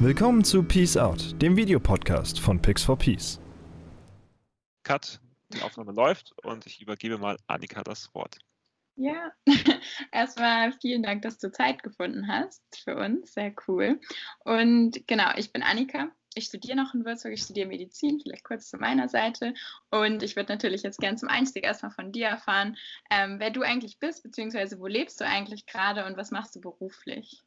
Willkommen zu Peace Out, dem Videopodcast von Pix for Peace. Cut, die Aufnahme läuft und ich übergebe mal Annika das Wort. Ja, erstmal vielen Dank, dass du Zeit gefunden hast für uns. Sehr cool. Und genau, ich bin Annika. Ich studiere noch in Würzburg, ich studiere Medizin, vielleicht kurz zu meiner Seite. Und ich würde natürlich jetzt gerne zum Einstieg erstmal von dir erfahren, ähm, wer du eigentlich bist, beziehungsweise wo lebst du eigentlich gerade und was machst du beruflich?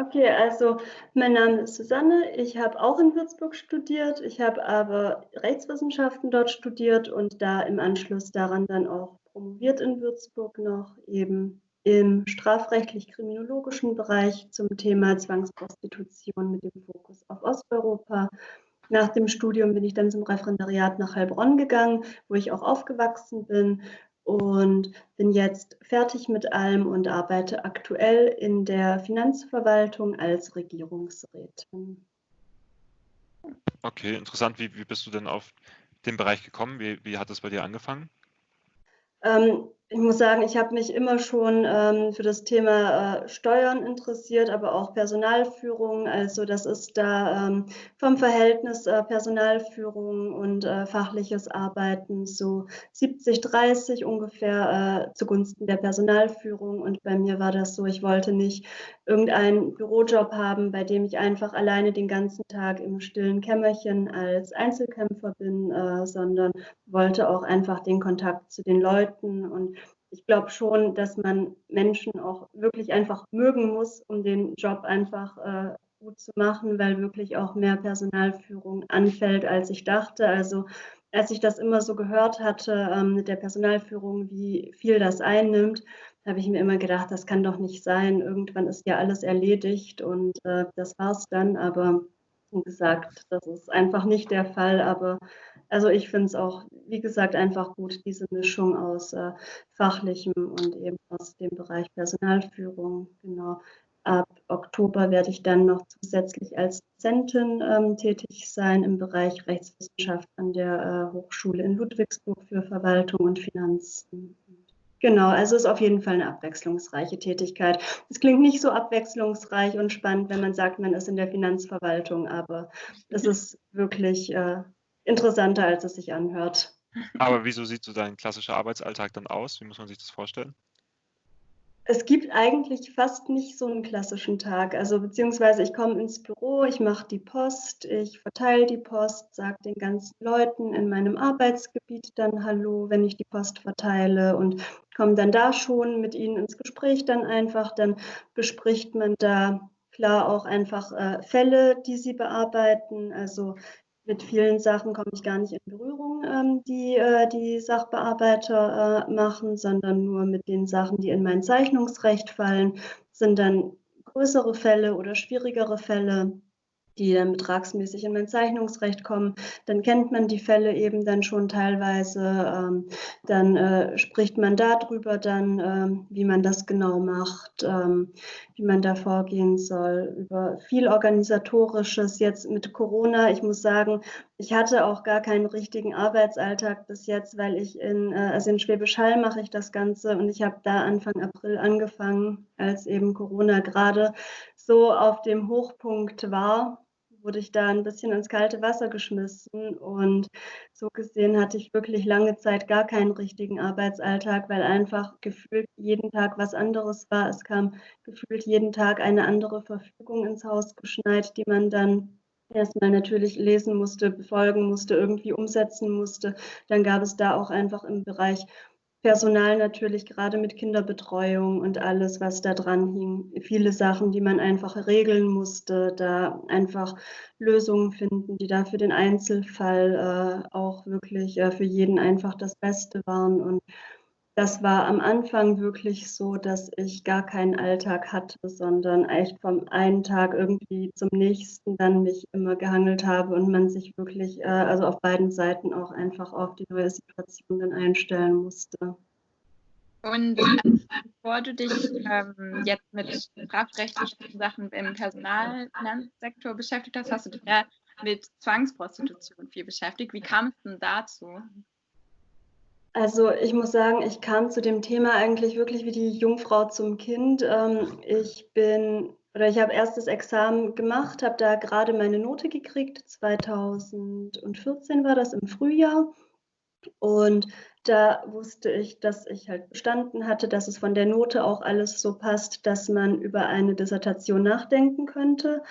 Okay, also mein Name ist Susanne. Ich habe auch in Würzburg studiert. Ich habe aber Rechtswissenschaften dort studiert und da im Anschluss daran dann auch promoviert in Würzburg noch eben im strafrechtlich-kriminologischen Bereich zum Thema Zwangsprostitution mit dem Fokus auf Osteuropa. Nach dem Studium bin ich dann zum Referendariat nach Heilbronn gegangen, wo ich auch aufgewachsen bin und bin jetzt fertig mit allem und arbeite aktuell in der Finanzverwaltung als Regierungsrätin. Okay, interessant. Wie, wie bist du denn auf den Bereich gekommen? Wie, wie hat es bei dir angefangen? Ähm, ich muss sagen, ich habe mich immer schon ähm, für das Thema äh, Steuern interessiert, aber auch Personalführung. Also das ist da ähm, vom Verhältnis äh, Personalführung und äh, fachliches Arbeiten so 70, 30 ungefähr äh, zugunsten der Personalführung. Und bei mir war das so, ich wollte nicht irgendeinen Bürojob haben, bei dem ich einfach alleine den ganzen Tag im stillen Kämmerchen als Einzelkämpfer bin, äh, sondern wollte auch einfach den Kontakt zu den Leuten und ich glaube schon, dass man Menschen auch wirklich einfach mögen muss, um den Job einfach äh, gut zu machen, weil wirklich auch mehr Personalführung anfällt, als ich dachte. Also als ich das immer so gehört hatte ähm, mit der Personalführung, wie viel das einnimmt, habe ich mir immer gedacht, das kann doch nicht sein. Irgendwann ist ja alles erledigt und äh, das es dann. Aber gesagt, das ist einfach nicht der Fall. Aber also ich finde es auch, wie gesagt, einfach gut, diese Mischung aus äh, fachlichem und eben aus dem Bereich Personalführung. Genau. Ab Oktober werde ich dann noch zusätzlich als Dozentin ähm, tätig sein im Bereich Rechtswissenschaft an der äh, Hochschule in Ludwigsburg für Verwaltung und Finanzen. Genau, also ist auf jeden Fall eine abwechslungsreiche Tätigkeit. Es klingt nicht so abwechslungsreich und spannend, wenn man sagt, man ist in der Finanzverwaltung, aber es ist wirklich äh, interessanter, als es sich anhört. Aber wieso sieht so dein klassischer Arbeitsalltag dann aus? Wie muss man sich das vorstellen? Es gibt eigentlich fast nicht so einen klassischen Tag. Also beziehungsweise ich komme ins Büro, ich mache die Post, ich verteile die Post, sage den ganzen Leuten in meinem Arbeitsgebiet dann Hallo, wenn ich die Post verteile und komme dann da schon mit ihnen ins Gespräch dann einfach. Dann bespricht man da klar auch einfach äh, Fälle, die sie bearbeiten. Also mit vielen Sachen komme ich gar nicht in Berührung, ähm, die äh, die Sachbearbeiter äh, machen, sondern nur mit den Sachen, die in mein Zeichnungsrecht fallen, sind dann größere Fälle oder schwierigere Fälle die dann betragsmäßig in mein Zeichnungsrecht kommen, dann kennt man die Fälle eben dann schon teilweise. Ähm, dann äh, spricht man darüber dann, ähm, wie man das genau macht, ähm, wie man da vorgehen soll, über viel organisatorisches jetzt mit Corona. Ich muss sagen, ich hatte auch gar keinen richtigen Arbeitsalltag bis jetzt, weil ich in, äh, also in Schwäbisch Hall mache ich das Ganze und ich habe da Anfang April angefangen, als eben Corona gerade so auf dem Hochpunkt war wurde ich da ein bisschen ins kalte Wasser geschmissen und so gesehen hatte ich wirklich lange Zeit gar keinen richtigen Arbeitsalltag, weil einfach gefühlt jeden Tag was anderes war. Es kam gefühlt jeden Tag eine andere Verfügung ins Haus geschneit, die man dann erstmal natürlich lesen musste, befolgen musste, irgendwie umsetzen musste. Dann gab es da auch einfach im Bereich Personal natürlich gerade mit Kinderbetreuung und alles, was da dran hing. Viele Sachen, die man einfach regeln musste, da einfach Lösungen finden, die da für den Einzelfall äh, auch wirklich äh, für jeden einfach das Beste waren. Und das war am Anfang wirklich so, dass ich gar keinen Alltag hatte, sondern echt vom einen Tag irgendwie zum nächsten dann mich immer gehangelt habe und man sich wirklich, äh, also auf beiden Seiten auch einfach auf die neue Situation dann einstellen musste. Und bevor du dich ähm, jetzt mit strafrechtlichen Sachen im Personalsektor beschäftigt hast, hast du dich ja mit Zwangsprostitution viel beschäftigt. Wie kam es denn dazu? Also ich muss sagen, ich kam zu dem Thema eigentlich wirklich wie die Jungfrau zum Kind. Ähm, ich bin oder ich habe erst das Examen gemacht, habe da gerade meine Note gekriegt. 2014 war das im Frühjahr. Und da wusste ich, dass ich halt bestanden hatte, dass es von der Note auch alles so passt, dass man über eine Dissertation nachdenken könnte.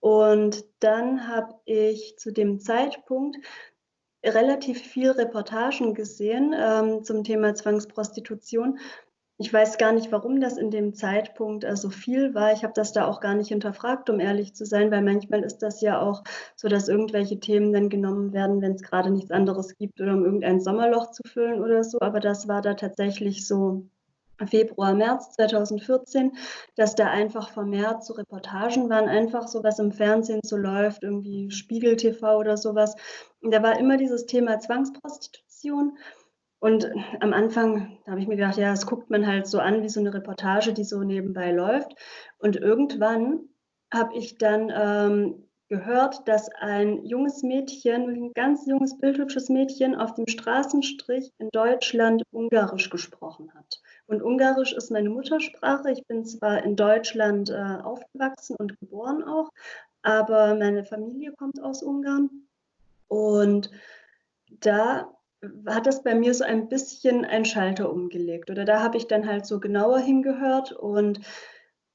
Und dann habe ich zu dem Zeitpunkt relativ viel Reportagen gesehen ähm, zum Thema Zwangsprostitution ich weiß gar nicht, warum das in dem Zeitpunkt so also viel war. Ich habe das da auch gar nicht hinterfragt, um ehrlich zu sein, weil manchmal ist das ja auch so, dass irgendwelche Themen dann genommen werden, wenn es gerade nichts anderes gibt oder um irgendein Sommerloch zu füllen oder so. Aber das war da tatsächlich so Februar, März 2014, dass da einfach vermehrt so Reportagen waren, einfach so was im Fernsehen so läuft, irgendwie Spiegel TV oder sowas. Und da war immer dieses Thema Zwangsprostitution. Und am Anfang habe ich mir gedacht, ja, das guckt man halt so an wie so eine Reportage, die so nebenbei läuft. Und irgendwann habe ich dann ähm, gehört, dass ein junges Mädchen, ein ganz junges, bildhübsches Mädchen auf dem Straßenstrich in Deutschland Ungarisch gesprochen hat. Und Ungarisch ist meine Muttersprache. Ich bin zwar in Deutschland äh, aufgewachsen und geboren auch, aber meine Familie kommt aus Ungarn. Und da hat das bei mir so ein bisschen ein Schalter umgelegt. Oder da habe ich dann halt so genauer hingehört und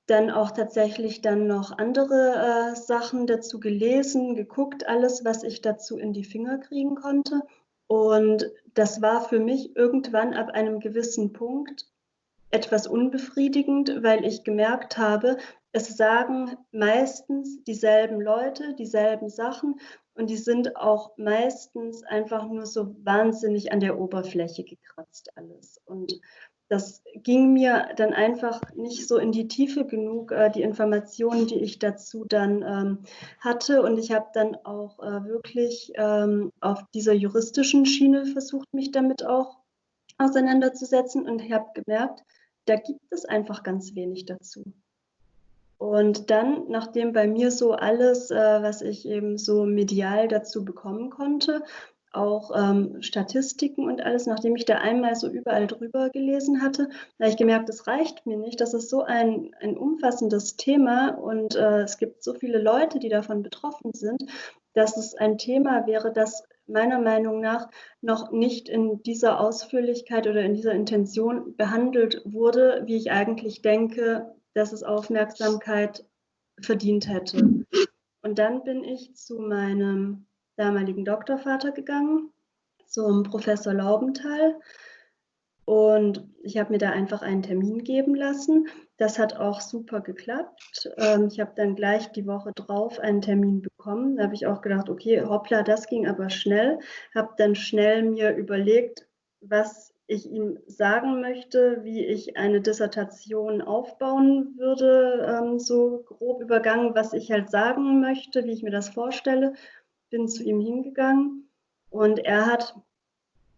dann auch tatsächlich dann noch andere äh, Sachen dazu gelesen, geguckt, alles, was ich dazu in die Finger kriegen konnte. Und das war für mich irgendwann ab einem gewissen Punkt etwas unbefriedigend, weil ich gemerkt habe, es sagen meistens dieselben Leute, dieselben Sachen und die sind auch meistens einfach nur so wahnsinnig an der Oberfläche gekratzt alles. Und das ging mir dann einfach nicht so in die Tiefe genug, äh, die Informationen, die ich dazu dann ähm, hatte. Und ich habe dann auch äh, wirklich ähm, auf dieser juristischen Schiene versucht, mich damit auch auseinanderzusetzen. Und ich habe gemerkt, da gibt es einfach ganz wenig dazu. Und dann, nachdem bei mir so alles, äh, was ich eben so medial dazu bekommen konnte, auch ähm, Statistiken und alles, nachdem ich da einmal so überall drüber gelesen hatte, habe ich gemerkt, das reicht mir nicht. Das ist so ein, ein umfassendes Thema und äh, es gibt so viele Leute, die davon betroffen sind, dass es ein Thema wäre, das meiner Meinung nach noch nicht in dieser Ausführlichkeit oder in dieser Intention behandelt wurde, wie ich eigentlich denke, dass es Aufmerksamkeit verdient hätte. Und dann bin ich zu meinem damaligen Doktorvater gegangen, zum Professor Laubenthal. Und ich habe mir da einfach einen Termin geben lassen. Das hat auch super geklappt. Ähm, ich habe dann gleich die Woche drauf einen Termin bekommen. Da habe ich auch gedacht, okay, hoppla, das ging aber schnell. Habe dann schnell mir überlegt, was ich ihm sagen möchte, wie ich eine Dissertation aufbauen würde, ähm, so grob übergangen, was ich halt sagen möchte, wie ich mir das vorstelle. Bin zu ihm hingegangen und er hat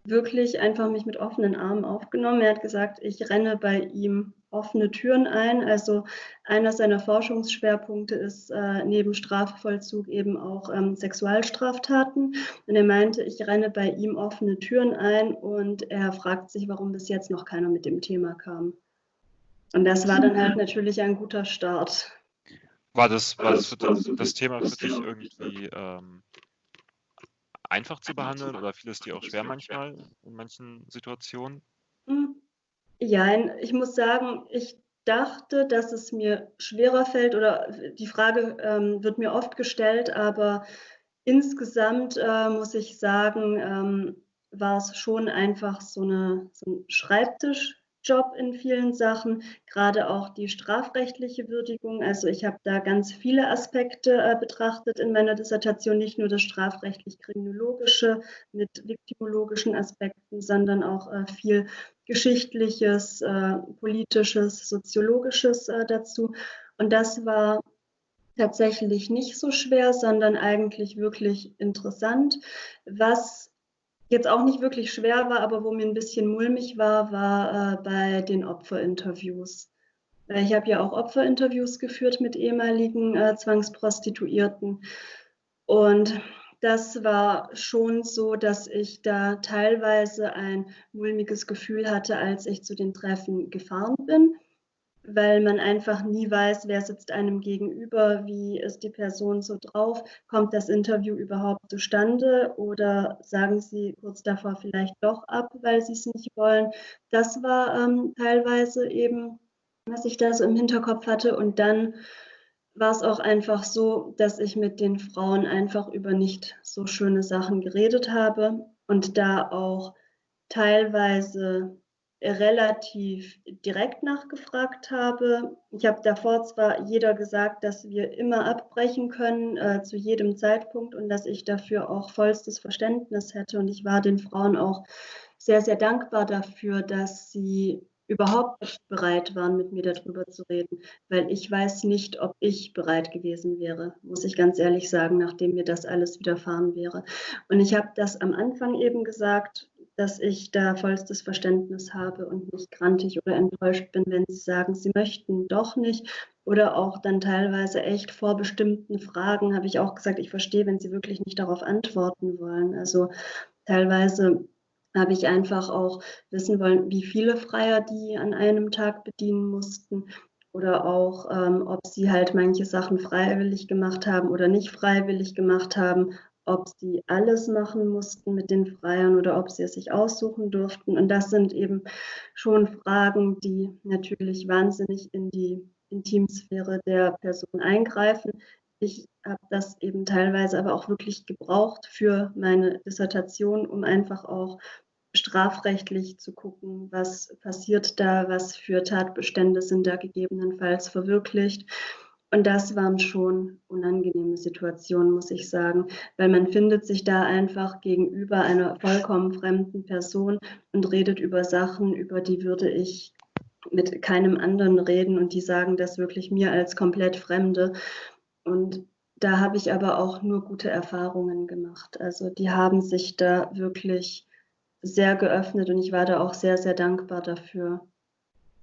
wirklich einfach mich mit offenen Armen aufgenommen. Er hat gesagt, ich renne bei ihm offene Türen ein. Also einer seiner Forschungsschwerpunkte ist äh, neben Strafvollzug eben auch ähm, Sexualstraftaten. Und er meinte, ich renne bei ihm offene Türen ein und er fragt sich, warum bis jetzt noch keiner mit dem Thema kam. Und das war dann halt natürlich ein guter Start. War das, war das, das, das Thema für dich irgendwie ähm, einfach zu behandeln oder fiel es dir auch schwer manchmal in manchen Situationen? Hm. Ja, ich muss sagen, ich dachte, dass es mir schwerer fällt oder die Frage ähm, wird mir oft gestellt, aber insgesamt äh, muss ich sagen, ähm, war es schon einfach so, eine, so ein Schreibtisch, Job in vielen Sachen, gerade auch die strafrechtliche Würdigung. Also ich habe da ganz viele Aspekte äh, betrachtet in meiner Dissertation, nicht nur das strafrechtlich-kriminologische mit viktimologischen Aspekten, sondern auch äh, viel geschichtliches, äh, politisches, soziologisches äh, dazu. Und das war tatsächlich nicht so schwer, sondern eigentlich wirklich interessant. Was jetzt auch nicht wirklich schwer war, aber wo mir ein bisschen mulmig war, war äh, bei den Opferinterviews. Ich habe ja auch Opferinterviews geführt mit ehemaligen äh, Zwangsprostituierten. Und das war schon so, dass ich da teilweise ein mulmiges Gefühl hatte, als ich zu den Treffen gefahren bin. Weil man einfach nie weiß, wer sitzt einem gegenüber, wie ist die Person so drauf, kommt das Interview überhaupt zustande oder sagen sie kurz davor vielleicht doch ab, weil sie es nicht wollen. Das war ähm, teilweise eben, was ich da so im Hinterkopf hatte und dann war es auch einfach so, dass ich mit den Frauen einfach über nicht so schöne Sachen geredet habe und da auch teilweise relativ direkt nachgefragt habe. Ich habe davor zwar jeder gesagt, dass wir immer abbrechen können äh, zu jedem Zeitpunkt und dass ich dafür auch vollstes Verständnis hätte. Und ich war den Frauen auch sehr, sehr dankbar dafür, dass sie überhaupt nicht bereit waren, mit mir darüber zu reden, weil ich weiß nicht, ob ich bereit gewesen wäre, muss ich ganz ehrlich sagen, nachdem mir das alles widerfahren wäre. Und ich habe das am Anfang eben gesagt, dass ich da vollstes Verständnis habe und nicht grantig oder enttäuscht bin, wenn sie sagen, sie möchten doch nicht. Oder auch dann teilweise echt vor bestimmten Fragen habe ich auch gesagt, ich verstehe, wenn sie wirklich nicht darauf antworten wollen. Also teilweise habe ich einfach auch wissen wollen, wie viele Freier die an einem Tag bedienen mussten oder auch, ähm, ob sie halt manche Sachen freiwillig gemacht haben oder nicht freiwillig gemacht haben, ob sie alles machen mussten mit den Freiern oder ob sie es sich aussuchen durften. Und das sind eben schon Fragen, die natürlich wahnsinnig in die Intimsphäre der Person eingreifen. Ich habe das eben teilweise aber auch wirklich gebraucht für meine Dissertation, um einfach auch strafrechtlich zu gucken, was passiert da, was für Tatbestände sind da gegebenenfalls verwirklicht. Und das waren schon unangenehme Situationen, muss ich sagen, weil man findet sich da einfach gegenüber einer vollkommen fremden Person und redet über Sachen, über die würde ich mit keinem anderen reden und die sagen das wirklich mir als komplett Fremde. Und da habe ich aber auch nur gute Erfahrungen gemacht. Also die haben sich da wirklich sehr geöffnet und ich war da auch sehr, sehr dankbar dafür.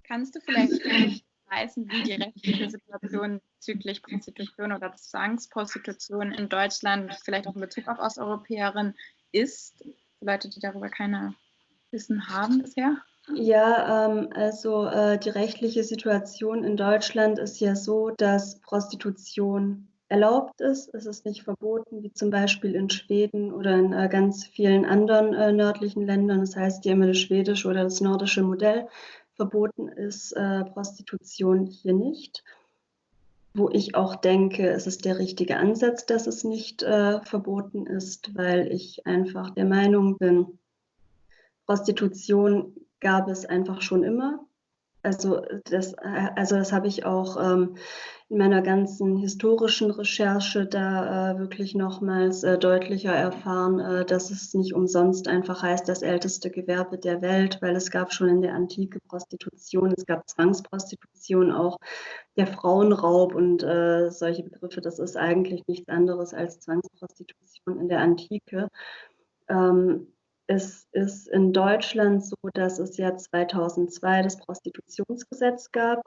Kannst du vielleicht heißen, wie die rechtliche Situation bezüglich Prostitution oder Zwangsprostitution in Deutschland, vielleicht auch in Bezug auf Osteuropäerinnen, ist? Leute, die darüber keine Wissen haben bisher? Ja, ähm, also äh, die rechtliche Situation in Deutschland ist ja so, dass Prostitution erlaubt ist. Es ist nicht verboten, wie zum Beispiel in Schweden oder in äh, ganz vielen anderen äh, nördlichen Ländern. Das heißt ja immer das schwedische oder das nordische Modell. Verboten ist äh, Prostitution hier nicht. Wo ich auch denke, es ist der richtige Ansatz, dass es nicht äh, verboten ist, weil ich einfach der Meinung bin, Prostitution gab es einfach schon immer. Also das, also das habe ich auch ähm, in meiner ganzen historischen Recherche da äh, wirklich nochmals äh, deutlicher erfahren, äh, dass es nicht umsonst einfach heißt, das älteste Gewerbe der Welt, weil es gab schon in der Antike Prostitution, es gab Zwangsprostitution, auch der Frauenraub und äh, solche Begriffe. Das ist eigentlich nichts anderes als Zwangsprostitution in der Antike. Ähm, es ist in Deutschland so, dass es ja 2002 das Prostitutionsgesetz gab.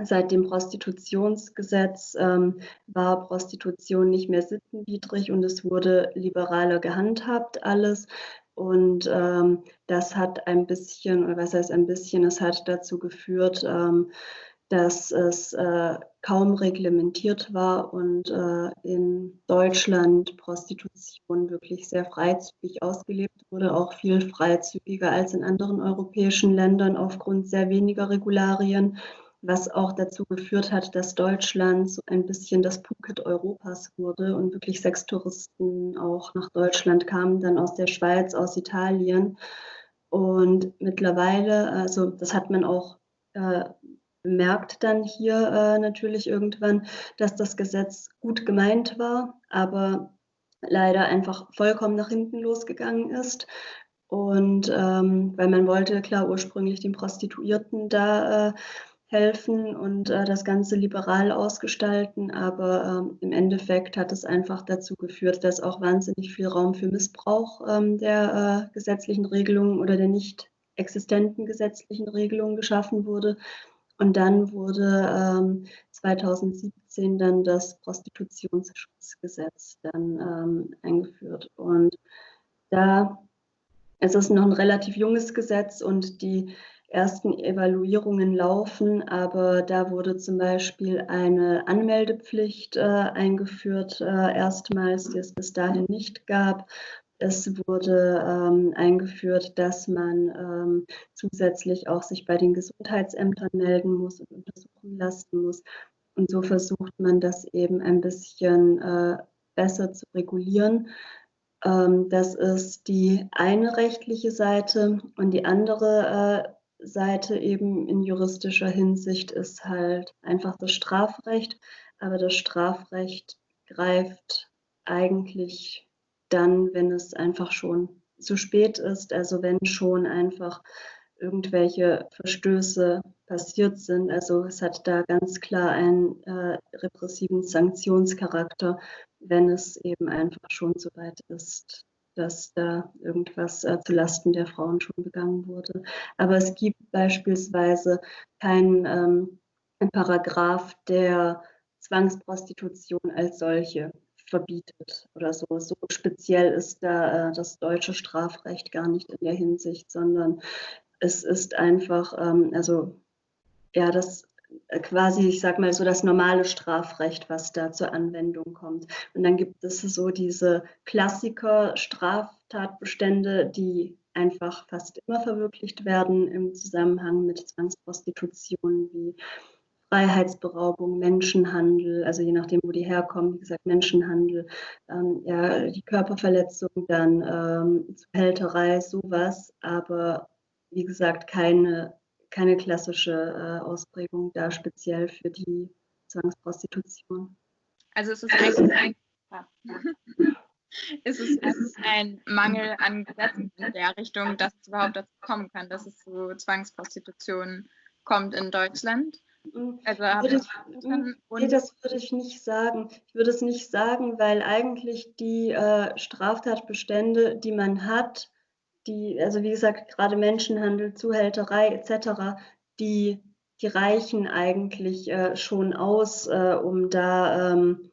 Seit dem Prostitutionsgesetz ähm, war Prostitution nicht mehr sittenwidrig und es wurde liberaler gehandhabt alles. Und ähm, das hat ein bisschen, oder was heißt ein bisschen, es hat dazu geführt, ähm, dass es äh, kaum reglementiert war und äh, in Deutschland Prostitution wirklich sehr freizügig ausgelebt wurde, auch viel freizügiger als in anderen europäischen Ländern aufgrund sehr weniger Regularien, was auch dazu geführt hat, dass Deutschland so ein bisschen das Phuket Europas wurde und wirklich Sextouristen auch nach Deutschland kamen, dann aus der Schweiz, aus Italien. Und mittlerweile, also das hat man auch äh, bemerkt dann hier äh, natürlich irgendwann, dass das Gesetz gut gemeint war, aber leider einfach vollkommen nach hinten losgegangen ist. Und ähm, weil man wollte klar ursprünglich den Prostituierten da äh, helfen und äh, das Ganze liberal ausgestalten, aber ähm, im Endeffekt hat es einfach dazu geführt, dass auch wahnsinnig viel Raum für Missbrauch ähm, der äh, gesetzlichen Regelungen oder der nicht existenten gesetzlichen Regelungen geschaffen wurde und dann wurde ähm, 2017 dann das Prostitutionsschutzgesetz dann ähm, eingeführt. Und da es ist noch ein relativ junges Gesetz und die ersten Evaluierungen laufen, aber da wurde zum Beispiel eine Anmeldepflicht äh, eingeführt, äh, erstmals, die es bis dahin nicht gab. Es wurde ähm, eingeführt, dass man ähm, zusätzlich auch sich bei den Gesundheitsämtern melden muss und untersuchen lassen muss. Und so versucht man das eben ein bisschen äh, besser zu regulieren. Ähm, das ist die eine rechtliche Seite und die andere äh, Seite eben in juristischer Hinsicht ist halt einfach das Strafrecht. Aber das Strafrecht greift eigentlich dann, wenn es einfach schon zu spät ist, also wenn schon einfach irgendwelche Verstöße passiert sind. Also es hat da ganz klar einen äh, repressiven Sanktionscharakter, wenn es eben einfach schon so weit ist, dass da irgendwas äh, zulasten der Frauen schon begangen wurde. Aber es gibt beispielsweise keinen ähm, Paragraph, der Zwangsprostitution als solche verbietet oder so. So speziell ist da äh, das deutsche Strafrecht gar nicht in der Hinsicht, sondern es ist einfach, ähm, also ja, das äh, quasi, ich sag mal so das normale Strafrecht, was da zur Anwendung kommt. Und dann gibt es so diese Klassiker-Straftatbestände, die einfach fast immer verwirklicht werden im Zusammenhang mit Zwangsprostitution, wie Freiheitsberaubung, Menschenhandel, also je nachdem, wo die herkommen, wie gesagt, Menschenhandel, ähm, ja, die Körperverletzung, dann ähm, Zuhälterei, sowas, aber wie gesagt, keine, keine klassische äh, Ausprägung da speziell für die Zwangsprostitution. Also es ist eigentlich ein, es ist, es ist ein Mangel an Gesetzen in der Richtung, dass es überhaupt dazu kommen kann, dass es zu Zwangsprostitution kommt in Deutschland. Mhm. Also würde ich, mhm. nee, das würde ich nicht sagen. Ich würde es nicht sagen, weil eigentlich die äh, Straftatbestände, die man hat, die, also wie gesagt, gerade Menschenhandel, Zuhälterei etc., die, die reichen eigentlich äh, schon aus, äh, um da, ähm,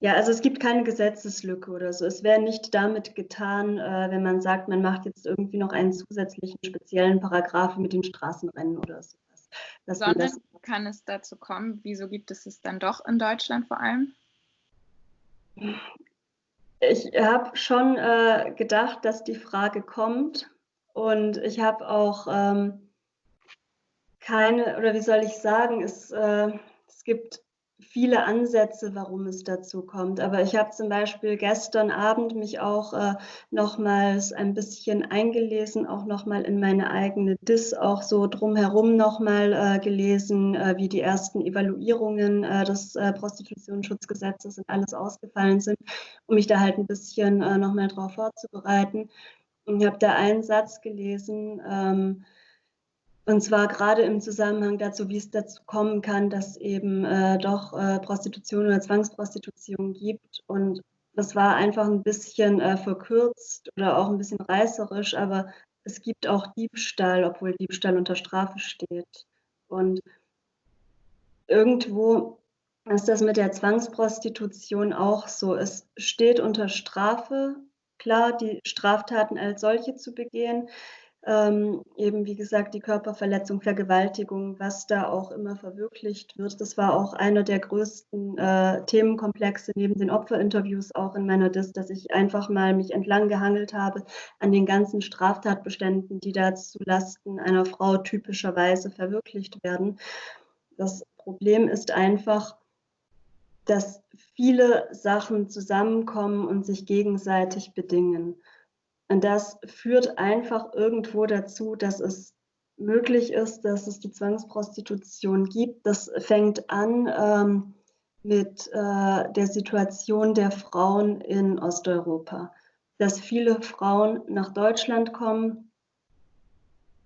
ja, also es gibt keine Gesetzeslücke oder so. Es wäre nicht damit getan, äh, wenn man sagt, man macht jetzt irgendwie noch einen zusätzlichen speziellen Paragraphen mit den Straßenrennen oder so. Sondern kann es dazu kommen? Wieso gibt es es dann doch in Deutschland vor allem? Ich habe schon äh, gedacht, dass die Frage kommt und ich habe auch ähm, keine, oder wie soll ich sagen, es, äh, es gibt viele Ansätze, warum es dazu kommt. Aber ich habe zum Beispiel gestern Abend mich auch äh, nochmals ein bisschen eingelesen, auch nochmal in meine eigene DIS, auch so drumherum nochmal äh, gelesen, äh, wie die ersten Evaluierungen äh, des äh, Prostitutionsschutzgesetzes und alles ausgefallen sind, um mich da halt ein bisschen äh, nochmal drauf vorzubereiten. Und ich habe da einen Satz gelesen, ähm, und zwar gerade im Zusammenhang dazu, wie es dazu kommen kann, dass eben äh, doch äh, Prostitution oder Zwangsprostitution gibt. Und das war einfach ein bisschen äh, verkürzt oder auch ein bisschen reißerisch, aber es gibt auch Diebstahl, obwohl Diebstahl unter Strafe steht. Und irgendwo ist das mit der Zwangsprostitution auch so. Es steht unter Strafe, klar, die Straftaten als solche zu begehen ähm, eben wie gesagt die Körperverletzung, Vergewaltigung, was da auch immer verwirklicht wird. Das war auch einer der größten äh, Themenkomplexe neben den Opferinterviews auch in meiner Dis, dass ich einfach mal mich entlang gehangelt habe an den ganzen Straftatbeständen, die da zu Lasten einer Frau typischerweise verwirklicht werden. Das Problem ist einfach, dass viele Sachen zusammenkommen und sich gegenseitig bedingen. Und das führt einfach irgendwo dazu, dass es möglich ist, dass es die Zwangsprostitution gibt. Das fängt an ähm, mit äh, der Situation der Frauen in Osteuropa. Dass viele Frauen nach Deutschland kommen,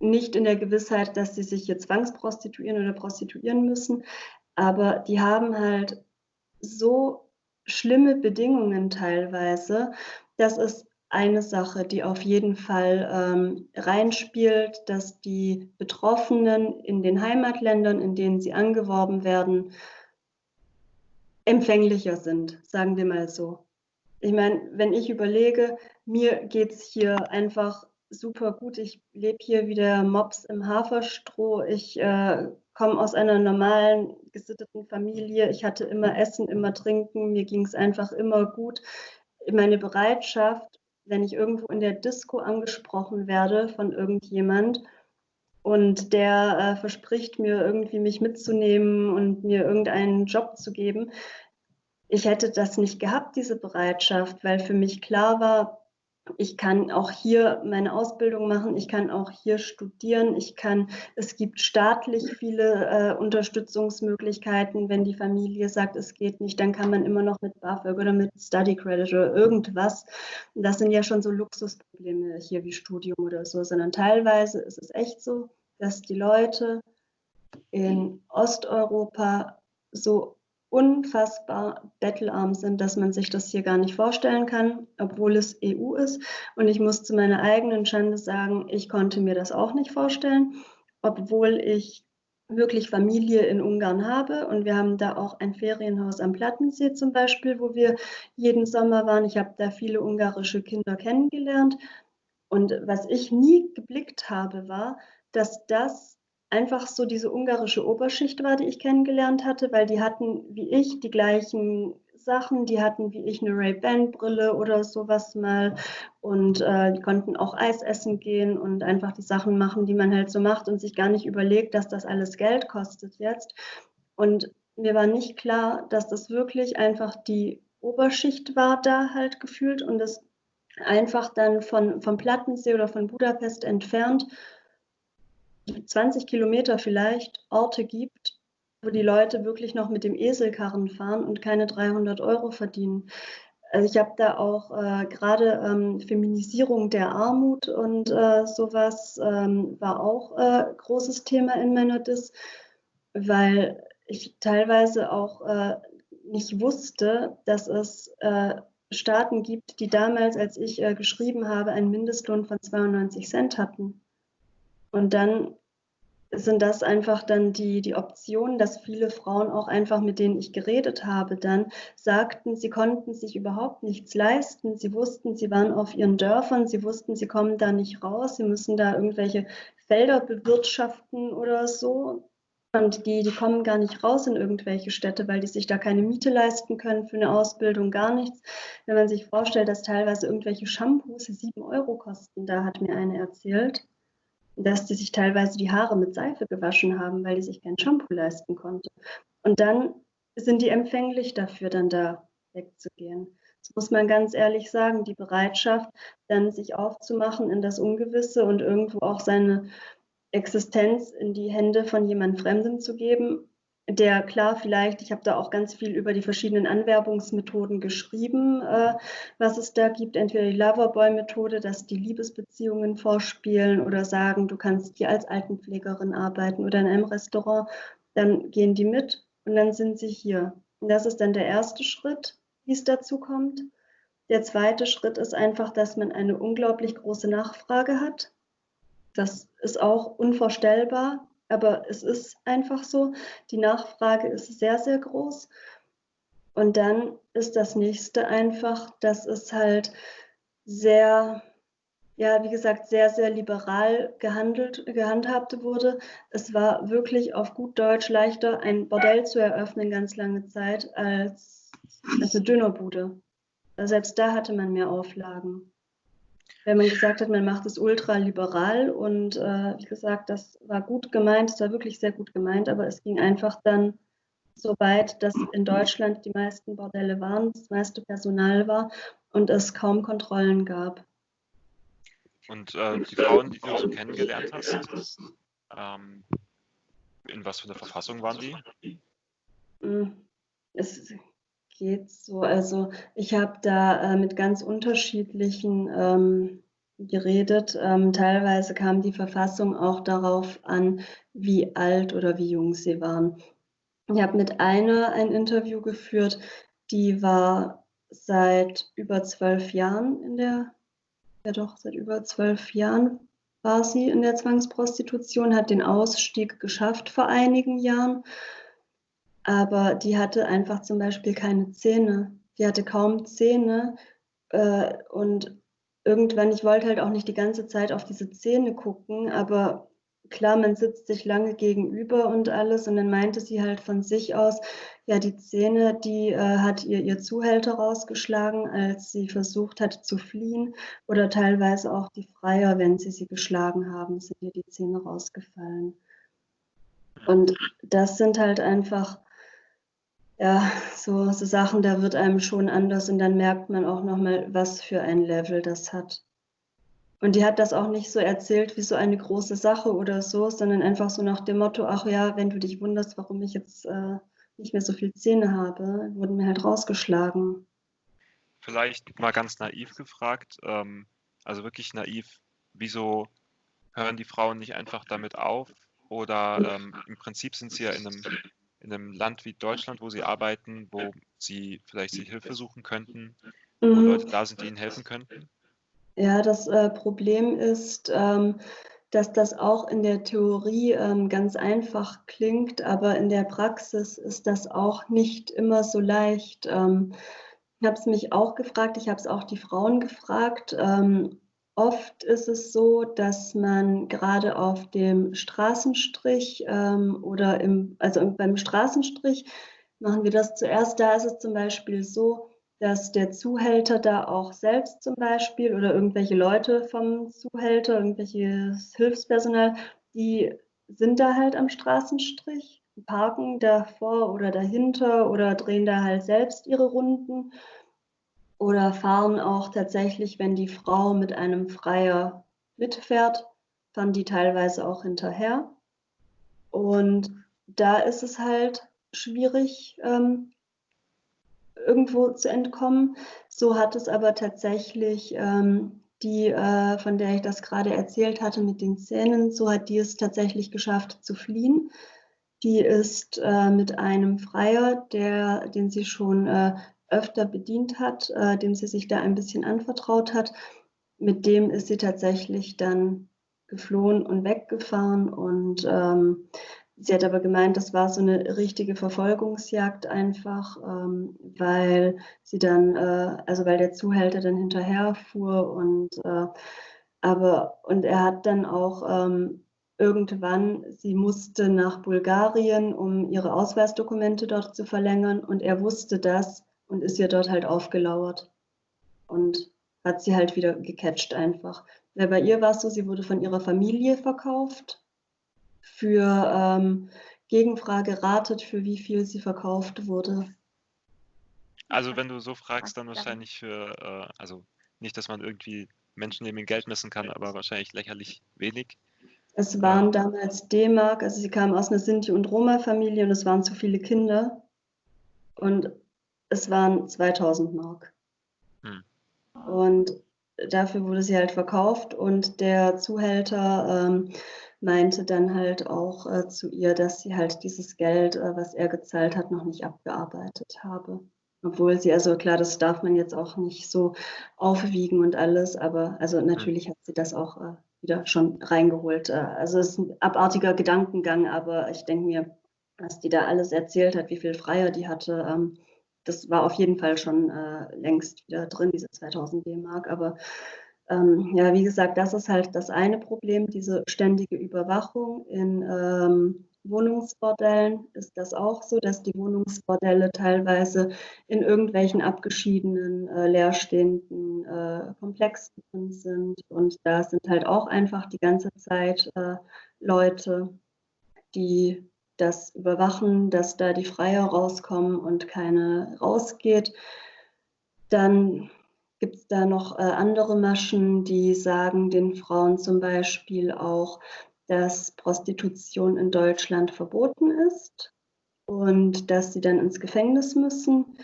nicht in der Gewissheit, dass sie sich hier zwangsprostituieren oder prostituieren müssen, aber die haben halt so schlimme Bedingungen teilweise, dass es eine Sache, die auf jeden Fall ähm, reinspielt, dass die Betroffenen in den Heimatländern, in denen sie angeworben werden, empfänglicher sind, sagen wir mal so. Ich meine, wenn ich überlege, mir geht es hier einfach super gut. Ich lebe hier wie der Mops im Haferstroh. Ich äh, komme aus einer normalen, gesitteten Familie. Ich hatte immer Essen, immer Trinken. Mir ging es einfach immer gut. Meine Bereitschaft, wenn ich irgendwo in der Disco angesprochen werde von irgendjemand und der äh, verspricht mir irgendwie mich mitzunehmen und mir irgendeinen Job zu geben, ich hätte das nicht gehabt, diese Bereitschaft, weil für mich klar war, ich kann auch hier meine Ausbildung machen, ich kann auch hier studieren, ich kann, es gibt staatlich viele äh, Unterstützungsmöglichkeiten. Wenn die Familie sagt, es geht nicht, dann kann man immer noch mit BAföG oder mit Study Credit oder irgendwas. Das sind ja schon so Luxusprobleme hier wie Studium oder so, sondern teilweise ist es echt so, dass die Leute in Osteuropa so unfassbar bettelarm sind, dass man sich das hier gar nicht vorstellen kann, obwohl es EU ist. Und ich muss zu meiner eigenen Schande sagen, ich konnte mir das auch nicht vorstellen, obwohl ich wirklich Familie in Ungarn habe. Und wir haben da auch ein Ferienhaus am Plattensee zum Beispiel, wo wir jeden Sommer waren. Ich habe da viele ungarische Kinder kennengelernt. Und was ich nie geblickt habe, war, dass das einfach so diese ungarische Oberschicht war, die ich kennengelernt hatte, weil die hatten wie ich die gleichen Sachen, die hatten wie ich eine Ray-Ban-Brille oder sowas mal und äh, die konnten auch Eis essen gehen und einfach die Sachen machen, die man halt so macht und sich gar nicht überlegt, dass das alles Geld kostet jetzt. Und mir war nicht klar, dass das wirklich einfach die Oberschicht war da halt gefühlt und das einfach dann von, vom Plattensee oder von Budapest entfernt 20 Kilometer vielleicht Orte gibt, wo die Leute wirklich noch mit dem Eselkarren fahren und keine 300 Euro verdienen. Also ich habe da auch äh, gerade ähm, Feminisierung der Armut und äh, sowas ähm, war auch äh, großes Thema in meiner Dis, weil ich teilweise auch äh, nicht wusste, dass es äh, Staaten gibt, die damals, als ich äh, geschrieben habe, einen Mindestlohn von 92 Cent hatten. Und dann sind das einfach dann die, die Optionen, dass viele Frauen auch einfach, mit denen ich geredet habe, dann sagten, sie konnten sich überhaupt nichts leisten. Sie wussten, sie waren auf ihren Dörfern, sie wussten, sie kommen da nicht raus, sie müssen da irgendwelche Felder bewirtschaften oder so. Und die, die kommen gar nicht raus in irgendwelche Städte, weil die sich da keine Miete leisten können für eine Ausbildung, gar nichts. Wenn man sich vorstellt, dass teilweise irgendwelche Shampoos sieben Euro kosten, da hat mir eine erzählt dass die sich teilweise die Haare mit Seife gewaschen haben, weil die sich kein Shampoo leisten konnte. Und dann sind die empfänglich dafür, dann da wegzugehen. Das muss man ganz ehrlich sagen, die Bereitschaft, dann sich aufzumachen in das Ungewisse und irgendwo auch seine Existenz in die Hände von jemand Fremdem zu geben, der klar vielleicht, ich habe da auch ganz viel über die verschiedenen Anwerbungsmethoden geschrieben, äh, was es da gibt. Entweder die Loverboy-Methode, dass die Liebesbeziehungen vorspielen oder sagen, du kannst hier als Altenpflegerin arbeiten oder in einem Restaurant. Dann gehen die mit und dann sind sie hier. Und das ist dann der erste Schritt, wie es dazu kommt. Der zweite Schritt ist einfach, dass man eine unglaublich große Nachfrage hat. Das ist auch unvorstellbar aber es ist einfach so, die Nachfrage ist sehr, sehr groß. Und dann ist das nächste einfach, dass es halt sehr, ja, wie gesagt, sehr, sehr liberal gehandelt, gehandhabt wurde. Es war wirklich auf gut Deutsch leichter, ein Bordell zu eröffnen ganz lange Zeit als, eine Dönerbude. Selbst da hatte man mehr Auflagen wenn man gesagt hat, man macht es ultraliberal und äh, wie gesagt, das war gut gemeint, es war wirklich sehr gut gemeint, aber es ging einfach dann so weit, dass in Deutschland die meisten Bordelle waren, das meiste Personal war und es kaum Kontrollen gab. Und äh, die Frauen, die du so kennengelernt hast, ähm, in was für einer Verfassung waren die? Hm, es geht so. Also ich habe da äh, mit ganz unterschiedlichen ähm, geredet. Ähm, teilweise kam die Verfassung auch darauf an, wie alt oder wie jung sie waren. Ich habe mit einer ein Interview geführt, die war seit über zwölf Jahren in der, ja doch, seit über zwölf Jahren war sie in der Zwangsprostitution, hat den Ausstieg geschafft vor einigen Jahren aber die hatte einfach zum Beispiel keine Zähne. Die hatte kaum Zähne äh, und irgendwann, ich wollte halt auch nicht die ganze Zeit auf diese Zähne gucken, aber klar, man sitzt sich lange gegenüber und alles und dann meinte sie halt von sich aus, ja, die Zähne, die äh, hat ihr ihr Zuhälter rausgeschlagen, als sie versucht hat zu fliehen oder teilweise auch die Freier, wenn sie sie geschlagen haben, sind ihr die Zähne rausgefallen. Und das sind halt einfach ja, so, so Sachen, da wird einem schon anders und dann merkt man auch nochmal, was für ein Level das hat. Und die hat das auch nicht so erzählt wie so eine große Sache oder so, sondern einfach so nach dem Motto, ach ja, wenn du dich wunderst, warum ich jetzt äh, nicht mehr so viel Zähne habe, wurden mir halt rausgeschlagen. Vielleicht mal ganz naiv gefragt, ähm, also wirklich naiv, wieso hören die Frauen nicht einfach damit auf? Oder ähm, im Prinzip sind sie ja in einem in einem Land wie Deutschland, wo sie arbeiten, wo sie vielleicht sich Hilfe suchen könnten, wo mhm. Leute da sind, die ihnen helfen könnten? Ja, das äh, Problem ist, ähm, dass das auch in der Theorie ähm, ganz einfach klingt, aber in der Praxis ist das auch nicht immer so leicht. Ähm, ich habe es mich auch gefragt, ich habe es auch die Frauen gefragt. Ähm, Oft ist es so, dass man gerade auf dem Straßenstrich ähm, oder im, also beim Straßenstrich machen wir das zuerst. Da ist es zum Beispiel so, dass der Zuhälter da auch selbst zum Beispiel oder irgendwelche Leute vom Zuhälter, irgendwelches Hilfspersonal, die sind da halt am Straßenstrich, parken davor oder dahinter oder drehen da halt selbst ihre Runden oder fahren auch tatsächlich, wenn die Frau mit einem Freier mitfährt, fahren die teilweise auch hinterher. Und da ist es halt schwierig, ähm, irgendwo zu entkommen. So hat es aber tatsächlich ähm, die, äh, von der ich das gerade erzählt hatte mit den Zähnen, so hat die es tatsächlich geschafft zu fliehen. Die ist äh, mit einem Freier, der, den sie schon äh, öfter bedient hat, äh, dem sie sich da ein bisschen anvertraut hat. Mit dem ist sie tatsächlich dann geflohen und weggefahren und ähm, sie hat aber gemeint, das war so eine richtige Verfolgungsjagd einfach, ähm, weil sie dann, äh, also weil der Zuhälter dann hinterher fuhr und äh, aber und er hat dann auch ähm, irgendwann, sie musste nach Bulgarien, um ihre Ausweisdokumente dort zu verlängern und er wusste das und ist ihr dort halt aufgelauert und hat sie halt wieder gecatcht einfach. Ja, bei ihr war es so, sie wurde von ihrer Familie verkauft. Für ähm, Gegenfrage ratet, für wie viel sie verkauft wurde. Also wenn du so fragst, dann wahrscheinlich für, äh, also nicht, dass man irgendwie Menschen neben Geld messen kann, aber wahrscheinlich lächerlich wenig. Es waren damals D-Mark, also sie kam aus einer Sinti- und Roma-Familie und es waren zu viele Kinder. Und es waren 2000 Mark. Hm. Und dafür wurde sie halt verkauft und der Zuhälter ähm, meinte dann halt auch äh, zu ihr, dass sie halt dieses Geld, äh, was er gezahlt hat, noch nicht abgearbeitet habe. Obwohl sie, also klar, das darf man jetzt auch nicht so aufwiegen und alles, aber also hm. natürlich hat sie das auch äh, wieder schon reingeholt. Äh, also es ist ein abartiger Gedankengang, aber ich denke mir, was die da alles erzählt hat, wie viel Freier die hatte, ähm, das war auf jeden Fall schon äh, längst wieder drin, diese 2000 D-Mark. Aber ähm, ja, wie gesagt, das ist halt das eine Problem, diese ständige Überwachung. In ähm, Wohnungsbordellen ist das auch so, dass die Wohnungsbordelle teilweise in irgendwelchen abgeschiedenen, äh, leerstehenden äh, Komplexen drin sind. Und da sind halt auch einfach die ganze Zeit äh, Leute, die das Überwachen, dass da die Freier rauskommen und keine rausgeht. Dann gibt es da noch äh, andere Maschen, die sagen den Frauen zum Beispiel auch, dass Prostitution in Deutschland verboten ist und dass sie dann ins Gefängnis müssen.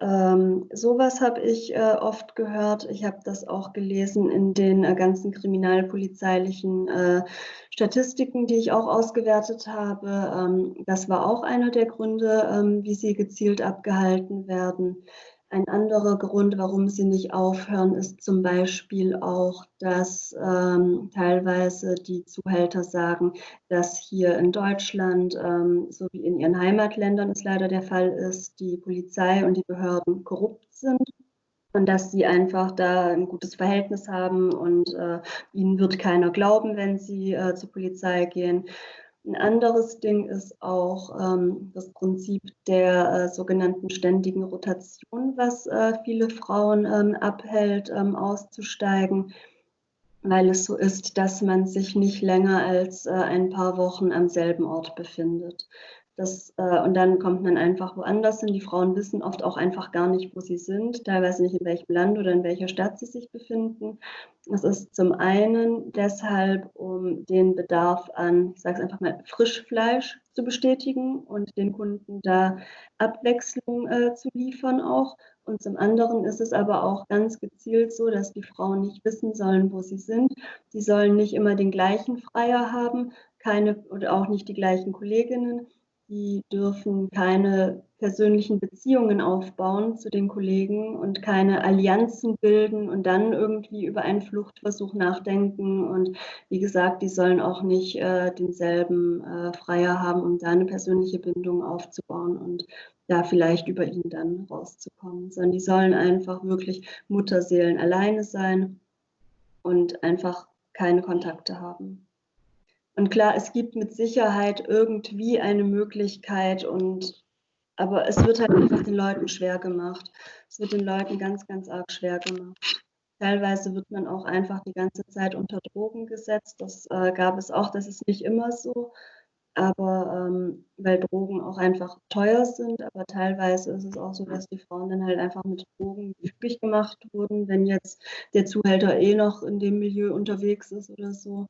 Ähm, sowas habe ich äh, oft gehört. Ich habe das auch gelesen in den äh, ganzen kriminalpolizeilichen äh, Statistiken, die ich auch ausgewertet habe. Ähm, das war auch einer der Gründe, ähm, wie sie gezielt abgehalten werden. Ein anderer Grund, warum sie nicht aufhören, ist zum Beispiel auch, dass ähm, teilweise die Zuhälter sagen, dass hier in Deutschland, ähm, so wie in ihren Heimatländern es leider der Fall ist, die Polizei und die Behörden korrupt sind und dass sie einfach da ein gutes Verhältnis haben und äh, ihnen wird keiner glauben, wenn sie äh, zur Polizei gehen. Ein anderes Ding ist auch ähm, das Prinzip der äh, sogenannten ständigen Rotation, was äh, viele Frauen ähm, abhält, ähm, auszusteigen, weil es so ist, dass man sich nicht länger als äh, ein paar Wochen am selben Ort befindet. Das, äh, und dann kommt man einfach woanders hin. Die Frauen wissen oft auch einfach gar nicht, wo sie sind, teilweise nicht in welchem Land oder in welcher Stadt sie sich befinden. Das ist zum einen deshalb, um den Bedarf an, ich sage es einfach mal, Frischfleisch zu bestätigen und den Kunden da Abwechslung äh, zu liefern auch. Und zum anderen ist es aber auch ganz gezielt so, dass die Frauen nicht wissen sollen, wo sie sind. Sie sollen nicht immer den gleichen Freier haben, keine oder auch nicht die gleichen Kolleginnen die dürfen keine persönlichen Beziehungen aufbauen zu den Kollegen und keine Allianzen bilden und dann irgendwie über einen Fluchtversuch nachdenken. Und wie gesagt, die sollen auch nicht äh, denselben äh, Freier haben, um da eine persönliche Bindung aufzubauen und da vielleicht über ihn dann rauszukommen, sondern die sollen einfach wirklich Mutterseelen alleine sein und einfach keine Kontakte haben. Und klar, es gibt mit Sicherheit irgendwie eine Möglichkeit und aber es wird halt einfach den Leuten schwer gemacht. Es wird den Leuten ganz, ganz arg schwer gemacht. Teilweise wird man auch einfach die ganze Zeit unter Drogen gesetzt. Das äh, gab es auch, das ist nicht immer so. Aber ähm, weil Drogen auch einfach teuer sind, aber teilweise ist es auch so, dass die Frauen dann halt einfach mit Drogen übrig gemacht wurden, wenn jetzt der Zuhälter eh noch in dem Milieu unterwegs ist oder so.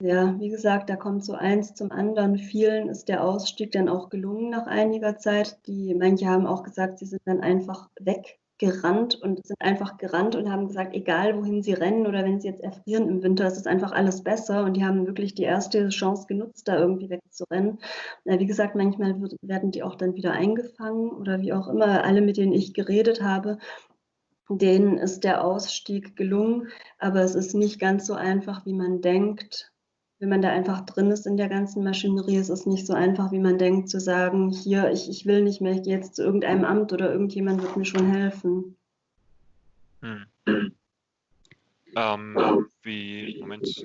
Ja, wie gesagt, da kommt so eins zum anderen. Vielen ist der Ausstieg dann auch gelungen nach einiger Zeit. Die, manche haben auch gesagt, sie sind dann einfach weggerannt und sind einfach gerannt und haben gesagt, egal wohin sie rennen oder wenn sie jetzt erfrieren im Winter, ist es einfach alles besser. Und die haben wirklich die erste Chance genutzt, da irgendwie wegzurennen. Ja, wie gesagt, manchmal wird, werden die auch dann wieder eingefangen oder wie auch immer. Alle, mit denen ich geredet habe, denen ist der Ausstieg gelungen, aber es ist nicht ganz so einfach, wie man denkt wenn man da einfach drin ist in der ganzen Maschinerie, ist es nicht so einfach, wie man denkt, zu sagen, hier, ich, ich will nicht mehr, ich gehe jetzt zu irgendeinem Amt oder irgendjemand wird mir schon helfen. Hm. Ähm, wie, Moment.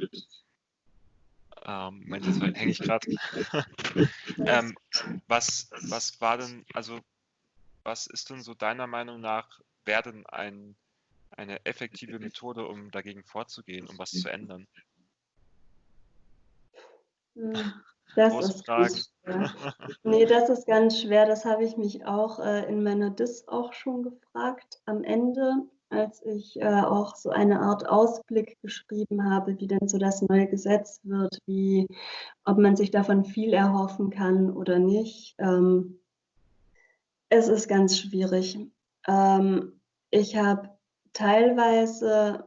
Ähm, Moment, jetzt hänge ich gerade. ähm, was, was war denn, also, was ist denn so deiner Meinung nach, wäre ein, eine effektive Methode, um dagegen vorzugehen, um was zu ändern? Hm, das ist Fragen. Nee, das ist ganz schwer. Das habe ich mich auch äh, in meiner Dis auch schon gefragt. Am Ende, als ich äh, auch so eine Art Ausblick geschrieben habe, wie denn so das neue Gesetz wird, wie ob man sich davon viel erhoffen kann oder nicht. Ähm, es ist ganz schwierig. Ähm, ich habe teilweise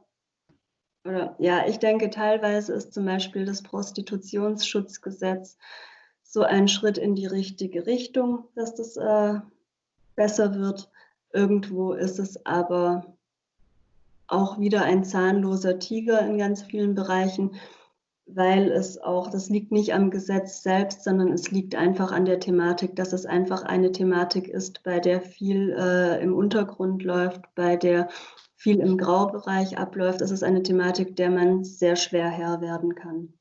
ja, ich denke, teilweise ist zum Beispiel das Prostitutionsschutzgesetz so ein Schritt in die richtige Richtung, dass das äh, besser wird. Irgendwo ist es aber auch wieder ein zahnloser Tiger in ganz vielen Bereichen, weil es auch, das liegt nicht am Gesetz selbst, sondern es liegt einfach an der Thematik, dass es einfach eine Thematik ist, bei der viel äh, im Untergrund läuft, bei der viel im Graubereich abläuft, ist es eine Thematik, der man sehr schwer Herr werden kann.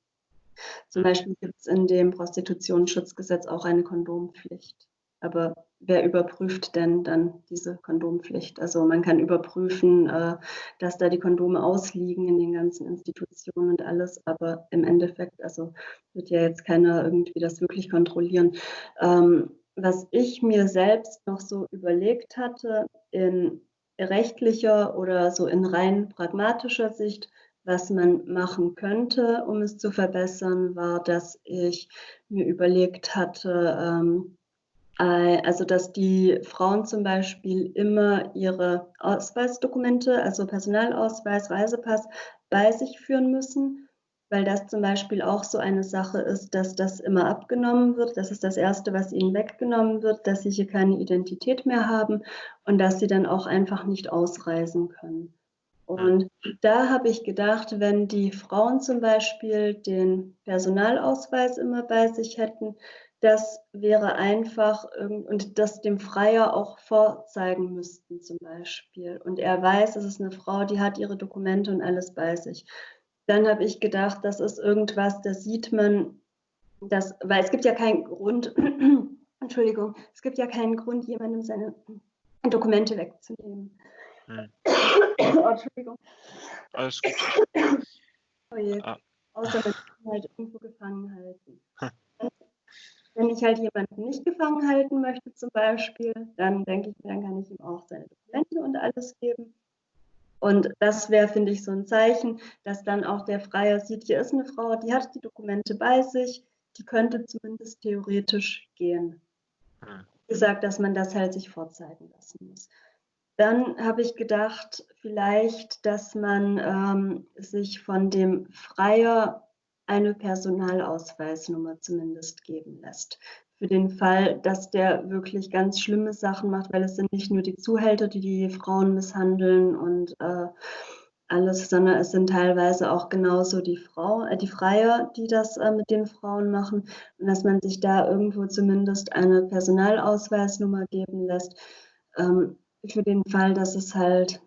Zum Beispiel gibt es in dem Prostitutionsschutzgesetz auch eine Kondompflicht. Aber wer überprüft denn dann diese Kondompflicht? Also man kann überprüfen, äh, dass da die Kondome ausliegen in den ganzen Institutionen und alles, aber im Endeffekt, also wird ja jetzt keiner irgendwie das wirklich kontrollieren. Ähm, was ich mir selbst noch so überlegt hatte, in rechtlicher oder so in rein pragmatischer Sicht, was man machen könnte, um es zu verbessern, war, dass ich mir überlegt hatte, ähm, also dass die Frauen zum Beispiel immer ihre Ausweisdokumente, also Personalausweis, Reisepass, bei sich führen müssen weil das zum Beispiel auch so eine Sache ist, dass das immer abgenommen wird. Das ist das Erste, was ihnen weggenommen wird, dass sie hier keine Identität mehr haben und dass sie dann auch einfach nicht ausreisen können. Und da habe ich gedacht, wenn die Frauen zum Beispiel den Personalausweis immer bei sich hätten, das wäre einfach und das dem Freier auch vorzeigen müssten zum Beispiel. Und er weiß, es ist eine Frau, die hat ihre Dokumente und alles bei sich. Dann habe ich gedacht, das ist irgendwas, da sieht man, das, weil es gibt ja keinen Grund, Entschuldigung, es gibt ja keinen Grund, jemandem seine Dokumente wegzunehmen. Hm. oh, Entschuldigung. Alles gut. Oh je. Ah. Außer man halt irgendwo gefangen halten. Wenn ich halt jemanden nicht gefangen halten möchte, zum Beispiel, dann denke ich mir, dann kann ich ihm auch seine Dokumente und alles geben. Und das wäre, finde ich, so ein Zeichen, dass dann auch der Freier sieht, hier ist eine Frau, die hat die Dokumente bei sich, die könnte zumindest theoretisch gehen. Hm. Wie gesagt, dass man das halt sich vorzeigen lassen muss. Dann habe ich gedacht, vielleicht, dass man ähm, sich von dem Freier eine Personalausweisnummer zumindest geben lässt. Für den Fall, dass der wirklich ganz schlimme Sachen macht, weil es sind nicht nur die Zuhälter, die die Frauen misshandeln und äh, alles, sondern es sind teilweise auch genauso die Frau, äh, die Freier, die das äh, mit den Frauen machen. Und dass man sich da irgendwo zumindest eine Personalausweisnummer geben lässt, ähm, für den Fall, dass es halt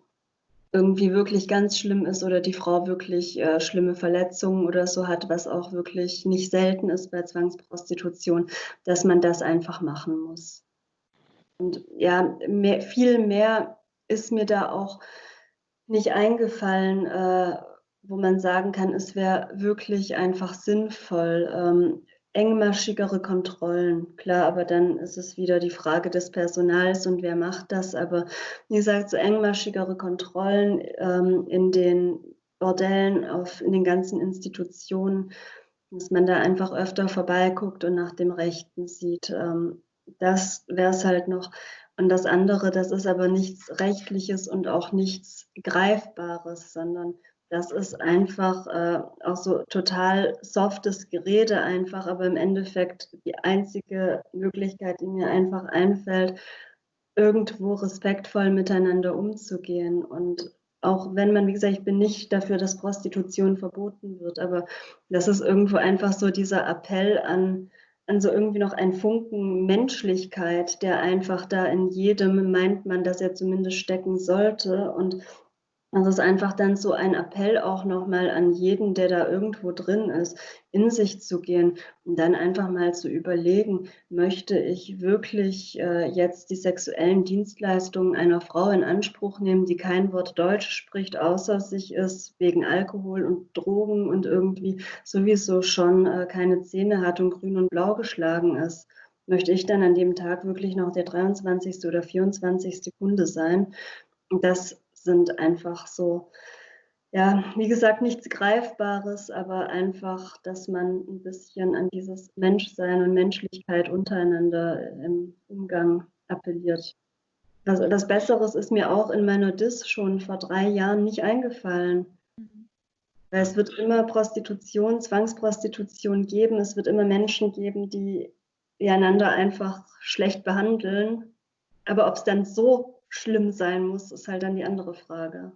irgendwie wirklich ganz schlimm ist oder die Frau wirklich äh, schlimme Verletzungen oder so hat, was auch wirklich nicht selten ist bei Zwangsprostitution, dass man das einfach machen muss. Und ja, mehr, viel mehr ist mir da auch nicht eingefallen, äh, wo man sagen kann, es wäre wirklich einfach sinnvoll. Ähm, engmaschigere Kontrollen, klar, aber dann ist es wieder die Frage des Personals und wer macht das. Aber wie gesagt, so engmaschigere Kontrollen ähm, in den Bordellen, auf, in den ganzen Institutionen, dass man da einfach öfter vorbeiguckt und nach dem Rechten sieht. Ähm, das wäre es halt noch. Und das andere, das ist aber nichts Rechtliches und auch nichts Greifbares, sondern das ist einfach äh, auch so total softes Gerede einfach, aber im Endeffekt die einzige Möglichkeit, die mir einfach einfällt, irgendwo respektvoll miteinander umzugehen. Und auch wenn man, wie gesagt, ich bin nicht dafür, dass Prostitution verboten wird, aber das ist irgendwo einfach so dieser Appell an, an so irgendwie noch ein Funken Menschlichkeit, der einfach da in jedem meint man, dass er zumindest stecken sollte. Und das ist einfach dann so ein Appell auch nochmal an jeden, der da irgendwo drin ist, in sich zu gehen und dann einfach mal zu überlegen, möchte ich wirklich äh, jetzt die sexuellen Dienstleistungen einer Frau in Anspruch nehmen, die kein Wort Deutsch spricht, außer sich ist, wegen Alkohol und Drogen und irgendwie sowieso schon äh, keine Zähne hat und grün und blau geschlagen ist. Möchte ich dann an dem Tag wirklich noch der 23. oder 24. Kunde sein? Das sind einfach so, ja, wie gesagt, nichts Greifbares, aber einfach, dass man ein bisschen an dieses Menschsein und Menschlichkeit untereinander im Umgang appelliert. Was, was Besseres ist mir auch in meiner Dis schon vor drei Jahren nicht eingefallen. Weil es wird immer Prostitution, Zwangsprostitution geben. Es wird immer Menschen geben, die einander einfach schlecht behandeln. Aber ob es dann so schlimm sein muss, ist halt dann die andere Frage.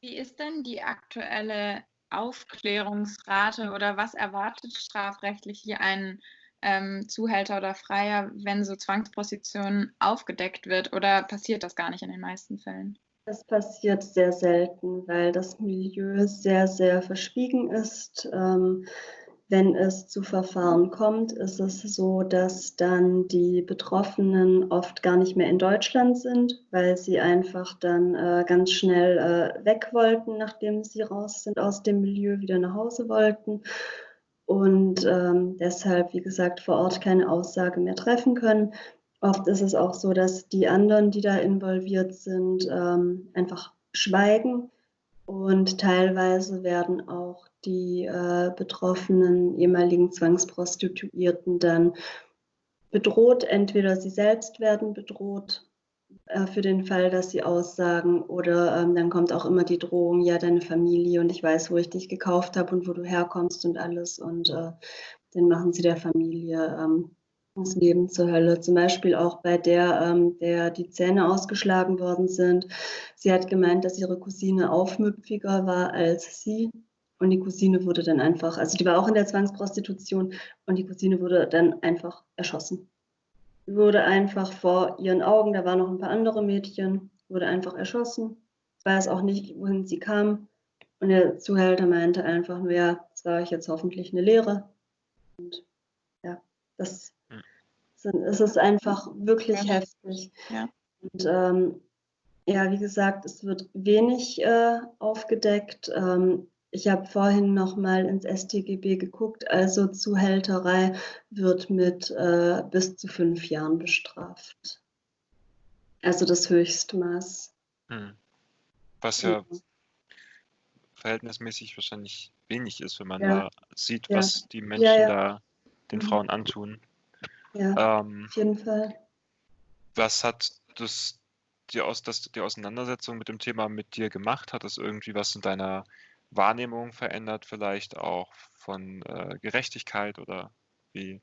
Wie ist denn die aktuelle Aufklärungsrate oder was erwartet strafrechtlich hier ein ähm, Zuhälter oder Freier, wenn so Zwangsposition aufgedeckt wird oder passiert das gar nicht in den meisten Fällen? Das passiert sehr selten, weil das Milieu sehr, sehr verschwiegen ist. Ähm, wenn es zu Verfahren kommt, ist es so, dass dann die Betroffenen oft gar nicht mehr in Deutschland sind, weil sie einfach dann äh, ganz schnell äh, weg wollten, nachdem sie raus sind aus dem Milieu, wieder nach Hause wollten und ähm, deshalb, wie gesagt, vor Ort keine Aussage mehr treffen können. Oft ist es auch so, dass die anderen, die da involviert sind, ähm, einfach schweigen und teilweise werden auch die äh, betroffenen ehemaligen Zwangsprostituierten dann bedroht. Entweder sie selbst werden bedroht äh, für den Fall, dass sie aussagen, oder ähm, dann kommt auch immer die Drohung, ja, deine Familie und ich weiß, wo ich dich gekauft habe und wo du herkommst und alles. Und äh, dann machen sie der Familie ähm, das Leben zur Hölle. Zum Beispiel auch bei der, ähm, der die Zähne ausgeschlagen worden sind. Sie hat gemeint, dass ihre Cousine aufmüpfiger war als sie Und die Cousine wurde dann einfach, also die war auch in der Zwangsprostitution und die Cousine wurde dann einfach erschossen. Die wurde einfach vor ihren Augen, da waren noch ein paar andere Mädchen, wurde einfach erschossen. Ich weiß auch nicht, wohin sie kam. Und der Zuhälter meinte einfach nur, ja, das war euch jetzt hoffentlich eine Lehre. Und ja, das, hm. es ist einfach wirklich ja. heftig. Ja. Und ähm, ja, wie gesagt, es wird wenig äh, aufgedeckt. Ähm, ich habe vorhin noch mal ins StGB geguckt. Also Zuhälterei wird mit äh, bis zu fünf Jahren bestraft. Also das Höchstmaß. Hm. Was ja, ja verhältnismäßig wahrscheinlich wenig ist, wenn man ja. da sieht, ja. was die Menschen ja, da den mhm. Frauen antun. Ja, ähm, auf jeden Fall. Was hat das die, Aus, das, die Auseinandersetzung mit dem Thema mit dir gemacht? Hat das irgendwie was in deiner Wahrnehmung verändert, vielleicht auch von äh, Gerechtigkeit oder wie?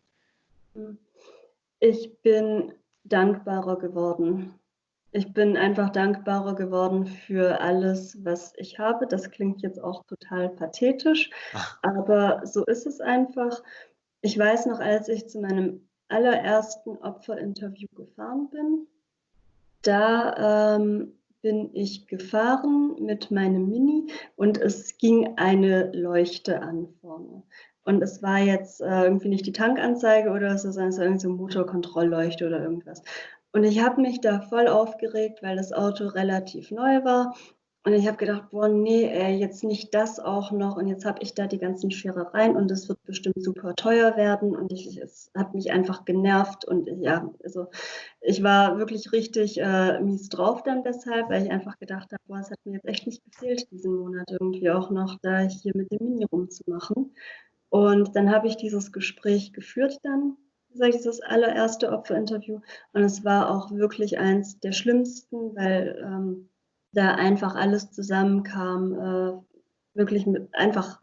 Ich bin dankbarer geworden ich bin einfach dankbarer geworden für alles, was ich habe. Das klingt jetzt auch total pathetisch, aber so ist es einfach. Ich weiß noch, als ich zu meinem allerersten Opferinterview gefahren bin, da ähm, bin ich gefahren mit meinem Mini und es ging eine Leuchte an vorne. Und es war jetzt äh, irgendwie nicht die Tankanzeige oder so, sondern es war irgendwie so Motorkontrollleuchte oder irgendwas. Und ich habe mich da voll aufgeregt, weil das Auto relativ neu war. Und ich habe gedacht, boah, nee, ey, jetzt nicht das auch noch. Und jetzt habe ich da die ganzen Scherereien und es wird bestimmt super teuer werden. Und ich, es hat mich einfach genervt. Und ja, also ich war wirklich richtig äh, mies drauf dann deshalb, weil ich einfach gedacht habe, boah, es hat mir jetzt echt nicht gefehlt, diesen Monat irgendwie auch noch da hier mit dem Mini rumzumachen. Und dann habe ich dieses Gespräch geführt dann ich, das allererste Opferinterview. Und es war auch wirklich eins der schlimmsten, weil ähm, da einfach alles zusammenkam. Äh, wirklich mit einfach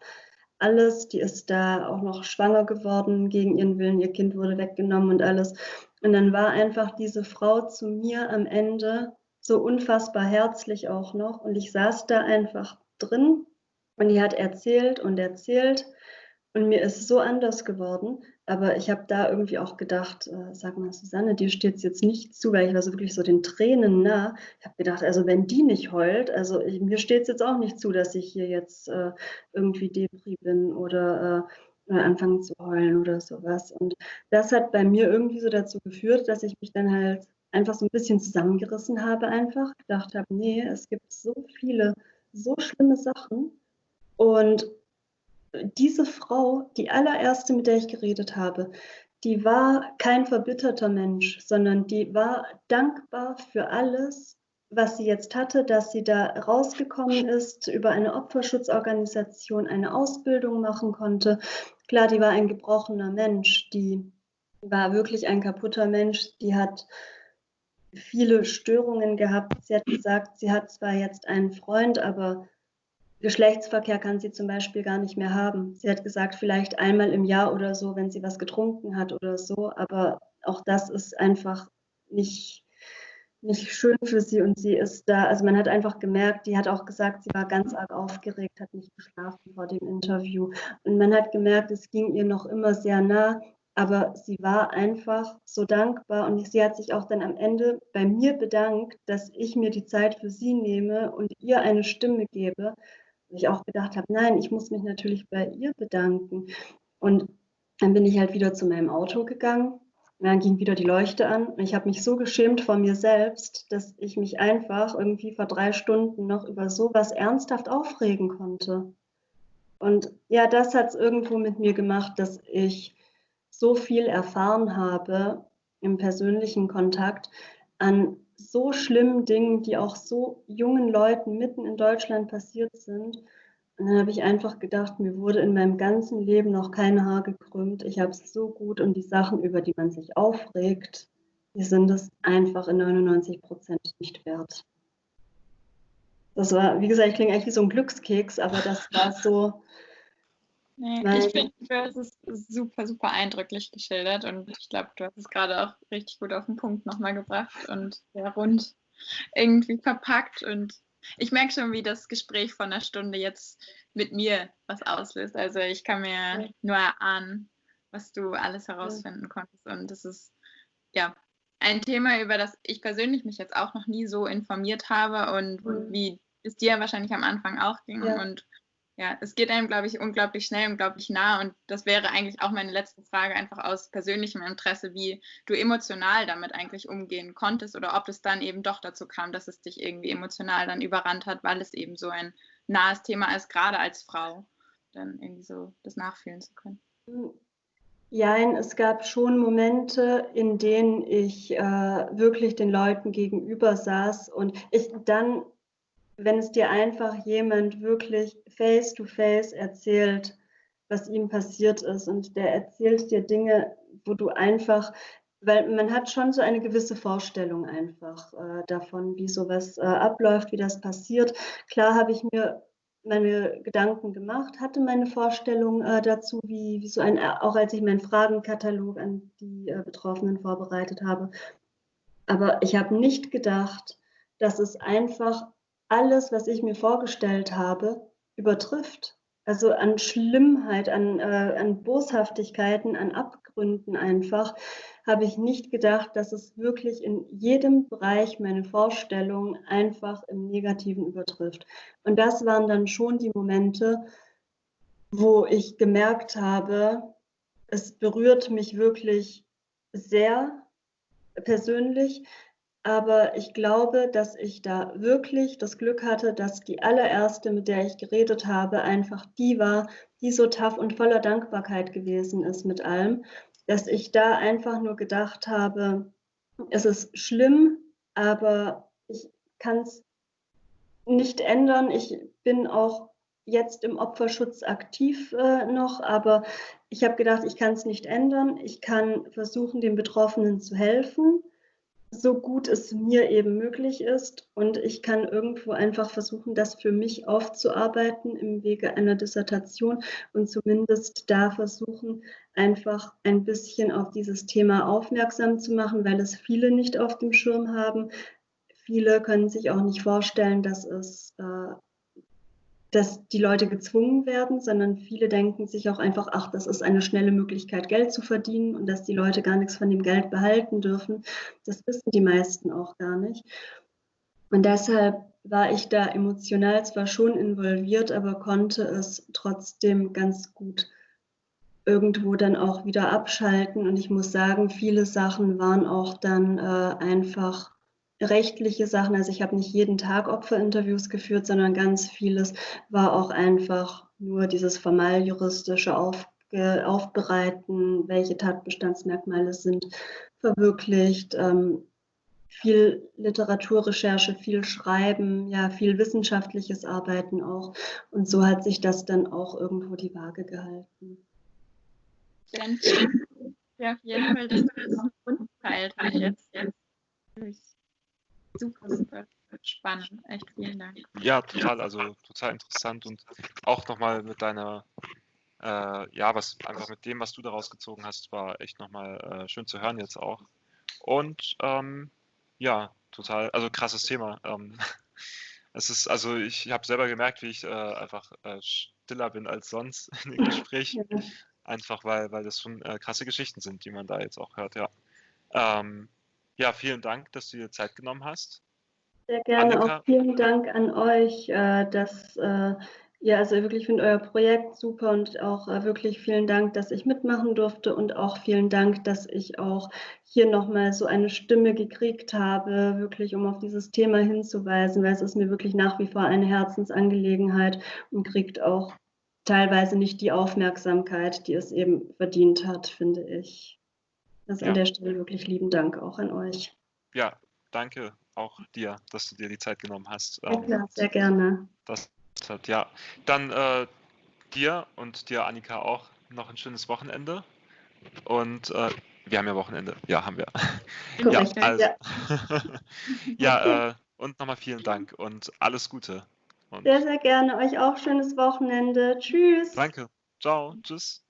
alles. Die ist da auch noch schwanger geworden gegen ihren Willen. Ihr Kind wurde weggenommen und alles. Und dann war einfach diese Frau zu mir am Ende so unfassbar herzlich auch noch. Und ich saß da einfach drin und die hat erzählt und erzählt. Und mir ist so anders geworden. Aber ich habe da irgendwie auch gedacht, äh, sag mal, Susanne, dir steht es jetzt nicht zu, weil ich war so wirklich so den Tränen nah. Ich habe gedacht, also wenn die nicht heult, also ich, mir steht es jetzt auch nicht zu, dass ich hier jetzt äh, irgendwie Depri bin oder äh, anfange zu heulen oder sowas. Und das hat bei mir irgendwie so dazu geführt, dass ich mich dann halt einfach so ein bisschen zusammengerissen habe, einfach gedacht habe, nee, es gibt so viele, so schlimme Sachen. Und diese Frau, die allererste, mit der ich geredet habe, die war kein verbitterter Mensch, sondern die war dankbar für alles, was sie jetzt hatte, dass sie da rausgekommen ist, über eine Opferschutzorganisation eine Ausbildung machen konnte. Klar, die war ein gebrochener Mensch, die war wirklich ein kaputter Mensch, die hat viele Störungen gehabt. Sie hat gesagt, sie hat zwar jetzt einen Freund, aber Geschlechtsverkehr kann sie zum Beispiel gar nicht mehr haben. Sie hat gesagt, vielleicht einmal im Jahr oder so, wenn sie was getrunken hat oder so, aber auch das ist einfach nicht, nicht schön für sie und sie ist da, also man hat einfach gemerkt, die hat auch gesagt, sie war ganz arg aufgeregt, hat nicht geschlafen vor dem Interview und man hat gemerkt, es ging ihr noch immer sehr nah, aber sie war einfach so dankbar und sie hat sich auch dann am Ende bei mir bedankt, dass ich mir die Zeit für sie nehme und ihr eine Stimme gebe, ich auch gedacht habe, nein, ich muss mich natürlich bei ihr bedanken. Und dann bin ich halt wieder zu meinem Auto gegangen. Und dann ging wieder die Leuchte an. Und ich habe mich so geschämt vor mir selbst, dass ich mich einfach irgendwie vor drei Stunden noch über sowas ernsthaft aufregen konnte. Und ja, das hat es irgendwo mit mir gemacht, dass ich so viel erfahren habe im persönlichen Kontakt an so schlimmen Dingen, die auch so jungen Leuten mitten in Deutschland passiert sind. Und dann habe ich einfach gedacht, mir wurde in meinem ganzen Leben noch kein Haar gekrümmt. Ich habe es so gut und die Sachen, über die man sich aufregt, die sind es einfach in 99 Prozent nicht wert. Das war, wie gesagt, ich klinge eigentlich wie so ein Glückskeks, aber das war so, Nee, ich finde, du hast es super, super eindrücklich geschildert und ich glaube, du hast es gerade auch richtig gut auf den Punkt nochmal gebracht und sehr rund irgendwie verpackt. Und Ich merke schon, wie das Gespräch von einer Stunde jetzt mit mir was auslöst. Also ich kann mir nur erahnen, was du alles herausfinden konntest. Und das ist ja ein Thema, über das ich persönlich mich jetzt auch noch nie so informiert habe und mhm. wie es dir wahrscheinlich am Anfang auch ging. Ja. Und ja, es geht einem, glaube ich, unglaublich schnell, unglaublich nah. Und das wäre eigentlich auch meine letzte Frage, einfach aus persönlichem Interesse, wie du emotional damit eigentlich umgehen konntest oder ob es dann eben doch dazu kam, dass es dich irgendwie emotional dann überrannt hat, weil es eben so ein nahes Thema ist, gerade als Frau, dann irgendwie so das nachfühlen zu können. Ja, es gab schon Momente, in denen ich äh, wirklich den Leuten gegenüber saß und ich dann wenn es dir einfach jemand wirklich face to face erzählt, was ihm passiert ist und der erzählt dir Dinge, wo du einfach, weil man hat schon so eine gewisse Vorstellung einfach äh, davon, wie sowas äh, abläuft, wie das passiert. Klar habe ich mir meine Gedanken gemacht, hatte meine Vorstellung äh, dazu, wie, wie so ein, auch als ich meinen Fragenkatalog an die äh, Betroffenen vorbereitet habe. Aber ich habe nicht gedacht, dass es einfach alles, was ich mir vorgestellt habe, übertrifft. Also an Schlimmheit, an, äh, an Boshaftigkeiten, an Abgründen einfach, habe ich nicht gedacht, dass es wirklich in jedem Bereich meine Vorstellung einfach im Negativen übertrifft. Und das waren dann schon die Momente, wo ich gemerkt habe, es berührt mich wirklich sehr persönlich, aber ich glaube, dass ich da wirklich das Glück hatte, dass die allererste, mit der ich geredet habe, einfach die war, die so tough und voller Dankbarkeit gewesen ist mit allem, dass ich da einfach nur gedacht habe, es ist schlimm, aber ich kann es nicht ändern. Ich bin auch jetzt im Opferschutz aktiv äh, noch, aber ich habe gedacht, ich kann es nicht ändern. Ich kann versuchen, den Betroffenen zu helfen so gut es mir eben möglich ist. Und ich kann irgendwo einfach versuchen, das für mich aufzuarbeiten im Wege einer Dissertation und zumindest da versuchen, einfach ein bisschen auf dieses Thema aufmerksam zu machen, weil es viele nicht auf dem Schirm haben. Viele können sich auch nicht vorstellen, dass es äh, dass die Leute gezwungen werden, sondern viele denken sich auch einfach, ach, das ist eine schnelle Möglichkeit, Geld zu verdienen und dass die Leute gar nichts von dem Geld behalten dürfen. Das wissen die meisten auch gar nicht. Und deshalb war ich da emotional zwar schon involviert, aber konnte es trotzdem ganz gut irgendwo dann auch wieder abschalten. Und ich muss sagen, viele Sachen waren auch dann äh, einfach rechtliche Sachen. Also ich habe nicht jeden Tag Opferinterviews geführt, sondern ganz vieles war auch einfach nur dieses formaljuristische Auf, Aufbereiten, welche Tatbestandsmerkmale sind verwirklicht. Ähm, viel Literaturrecherche, viel Schreiben, ja, viel wissenschaftliches Arbeiten auch. Und so hat sich das dann auch irgendwo die Waage gehalten. Ja, auf jeden Fall, dass du das geteilt hast jetzt. jetzt super, super spannend. Echt vielen Dank. Ja, total, also total interessant und auch nochmal mit deiner, äh, ja, was einfach mit dem, was du daraus gezogen hast, war echt nochmal äh, schön zu hören jetzt auch. Und ähm, ja, total, also krasses Thema. Ähm, es ist, also ich habe selber gemerkt, wie ich äh, einfach äh, stiller bin als sonst in den Gesprächen. Ja. Einfach weil, weil das schon äh, krasse Geschichten sind, die man da jetzt auch hört, ja. Ähm, ja, vielen Dank, dass du dir Zeit genommen hast. Sehr gerne. Annika. Auch vielen Dank an euch, äh, dass äh, ja, also wirklich finde euer Projekt super und auch äh, wirklich vielen Dank, dass ich mitmachen durfte und auch vielen Dank, dass ich auch hier nochmal so eine Stimme gekriegt habe, wirklich um auf dieses Thema hinzuweisen, weil es ist mir wirklich nach wie vor eine Herzensangelegenheit und kriegt auch teilweise nicht die Aufmerksamkeit, die es eben verdient hat, finde ich. Also ja. an der Stelle wirklich lieben Dank auch an euch. Ja, danke auch dir, dass du dir die Zeit genommen hast. Ja, ähm, klar, sehr gerne. Das hat, ja. Dann äh, dir und dir, Annika, auch noch ein schönes Wochenende. Und äh, wir haben ja Wochenende. Ja, haben wir. Korrekt, ja, also, ja äh, und nochmal vielen Dank und alles Gute. Und sehr, sehr gerne. Euch auch schönes Wochenende. Tschüss. Danke. Ciao. Tschüss.